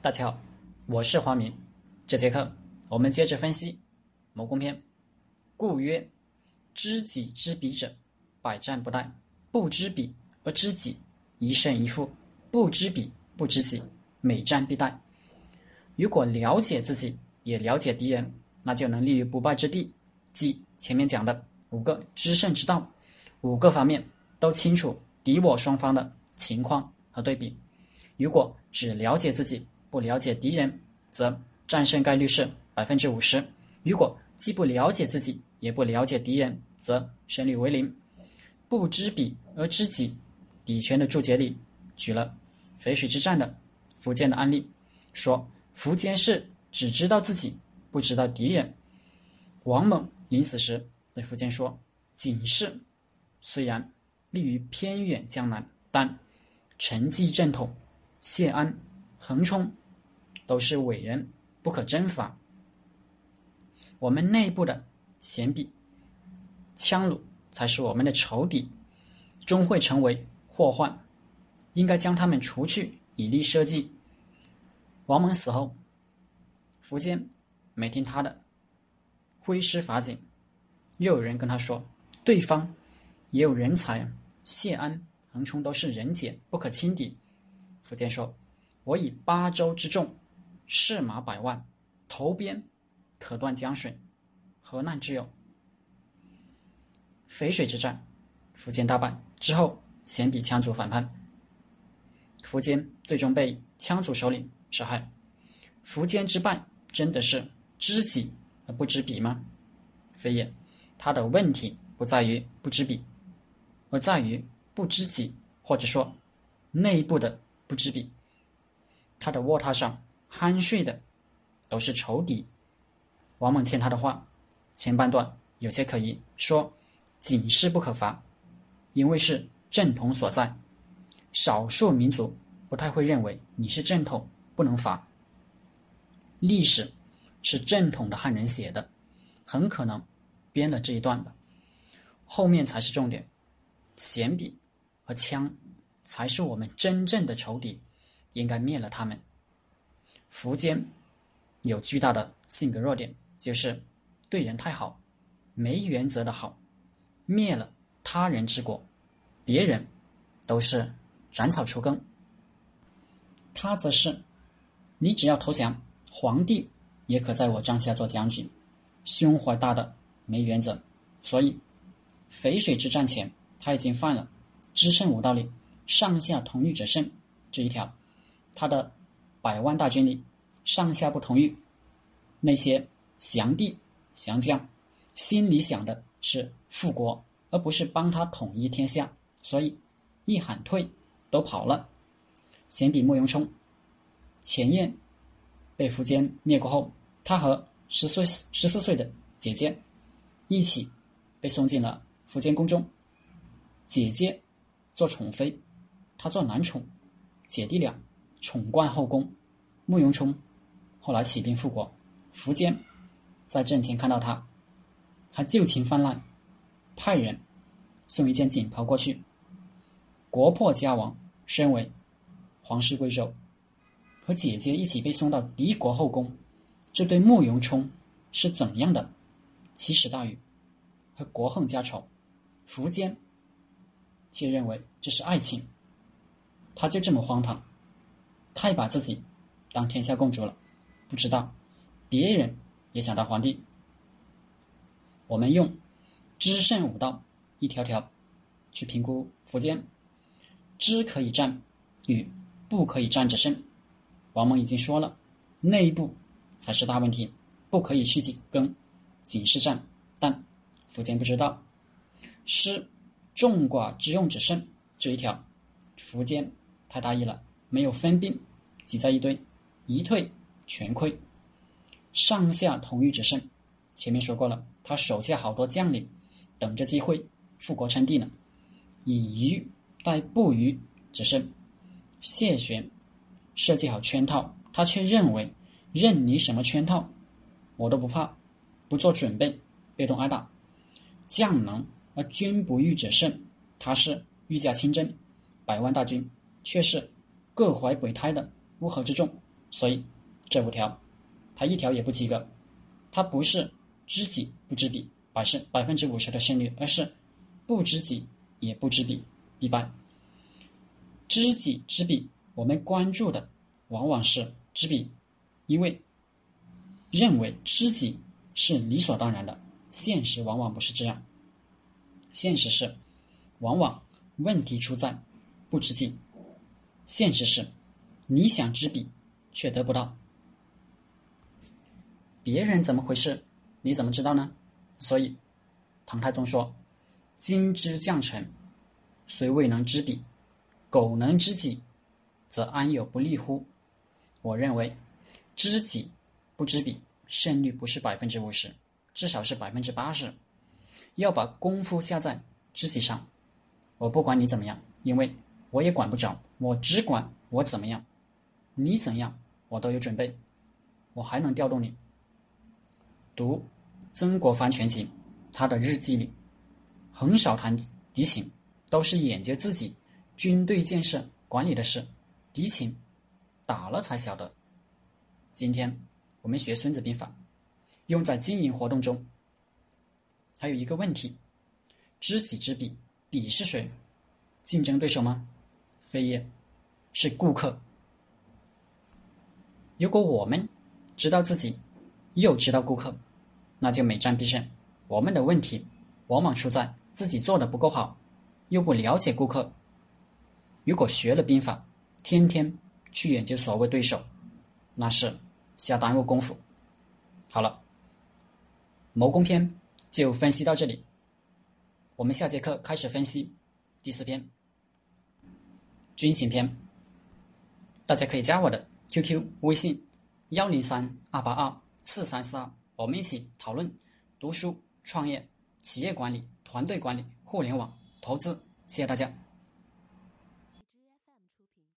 大家好，我是华明。这节课我们接着分析《谋攻篇》。故曰：知己知彼者，百战不殆；不知彼而知己，一胜一负；不知彼不知己，每战必殆。如果了解自己，也了解敌人，那就能立于不败之地。即前面讲的五个知胜之道，五个方面都清楚敌我双方的情况和对比。如果只了解自己，不了解敌人，则战胜概率是百分之五十；如果既不了解自己，也不了解敌人，则胜率为零。不知彼而知己，李全的注解里举了淝水之战的苻坚的案例，说苻坚是只知道自己，不知道敌人。王猛临死时对苻坚说：“景氏虽然立于偏远江南，但沉寂正统，谢安。”横冲都是伟人，不可征伐。我们内部的贤比、羌虏才是我们的仇敌，终会成为祸患，应该将他们除去，以立社稷。王猛死后，苻坚没听他的，挥师伐景。又有人跟他说，对方也有人才，谢安、横冲都是人杰，不可轻敌。苻坚说。我以八州之众，士马百万，投鞭可断江水，何难之有？淝水之战，苻坚大败之后，鲜比羌族反叛，苻坚最终被羌族首领杀害。苻坚之败，真的是知己而不知彼吗？非也，他的问题不在于不知彼，而在于不知己，或者说内部的不知彼。他的卧榻上酣睡的都是仇敌。王猛欠他的话，前半段有些可疑，说警示不可伐，因为是正统所在。少数民族不太会认为你是正统不能伐。历史是正统的汉人写的，很可能编了这一段的，后面才是重点。鲜比和羌才是我们真正的仇敌。应该灭了他们。苻坚有巨大的性格弱点，就是对人太好，没原则的好。灭了他人之国，别人都是斩草除根。他则是，你只要投降，皇帝也可在我帐下做将军。胸怀大的，没原则。所以，淝水之战前，他已经犯了知胜五道里“上下同欲者胜”这一条。他的百万大军里，上下不同意，那些降帝降将心里想的是复国，而不是帮他统一天下，所以一喊退，都跑了。先比慕容冲前燕被苻坚灭过后，他和十岁十四岁的姐姐一起被送进了苻坚宫中，姐姐做宠妃，他做男宠，姐弟俩。宠冠后宫，慕容冲后来起兵复国，苻坚在阵前看到他，他旧情泛滥，派人送一件锦袍过去。国破家亡，身为皇室贵胄，和姐姐一起被送到敌国后宫，这对慕容冲是怎样的奇耻大辱和国恨家仇？苻坚却认为这是爱情，他就这么荒唐。太把自己当天下共主了，不知道别人也想当皇帝。我们用知胜五道一条条去评估苻坚，知可以战与不可以战者胜。王蒙已经说了，内部才是大问题，不可以去跟景氏战。但苻坚不知道，失众寡之用者胜这一条，苻坚太大意了，没有分兵。挤在一堆，一退全溃。上下同欲者胜。前面说过了，他手下好多将领等着机会复国称帝呢。以愚待不愚者胜。谢玄设计好圈套，他却认为任你什么圈套，我都不怕，不做准备，被动挨打。将能而君不欲者胜。他是御驾亲征，百万大军，却是各怀鬼胎的。乌合之众，所以这五条，他一条也不及格。他不是知己不知彼，百胜百分之五十的胜率，而是不知己也不知彼，必败。知己知彼，我们关注的往往是知彼，因为认为知己是理所当然的。现实往往不是这样，现实是，往往问题出在不知己。现实是，你想知彼，却得不到。别人怎么回事，你怎么知道呢？所以，唐太宗说：“今之将臣，虽未能知彼，苟能知己，则安有不利乎？”我认为，知己不知彼，胜率不是百分之五十，至少是百分之八十。要把功夫下在知己上。我不管你怎么样，因为。我也管不着，我只管我怎么样，你怎样我都有准备，我还能调动你。读《曾国藩全集》，他的日记里很少谈敌情，都是研究自己军队建设管理的事。敌情打了才晓得。今天我们学《孙子兵法》，用在经营活动中，还有一个问题：知己知彼，彼是谁？竞争对手吗？非也，是顾客。如果我们知道自己，又知道顾客，那就每战必胜。我们的问题往往出在自己做的不够好，又不了解顾客。如果学了兵法，天天去研究所谓对手，那是瞎耽误功夫。好了，谋攻篇就分析到这里，我们下节课开始分析第四篇。军行篇，大家可以加我的 QQ 微信幺零三二八二四三四二，我们一起讨论读书、创业、企业管理、团队管理、互联网投资。谢谢大家。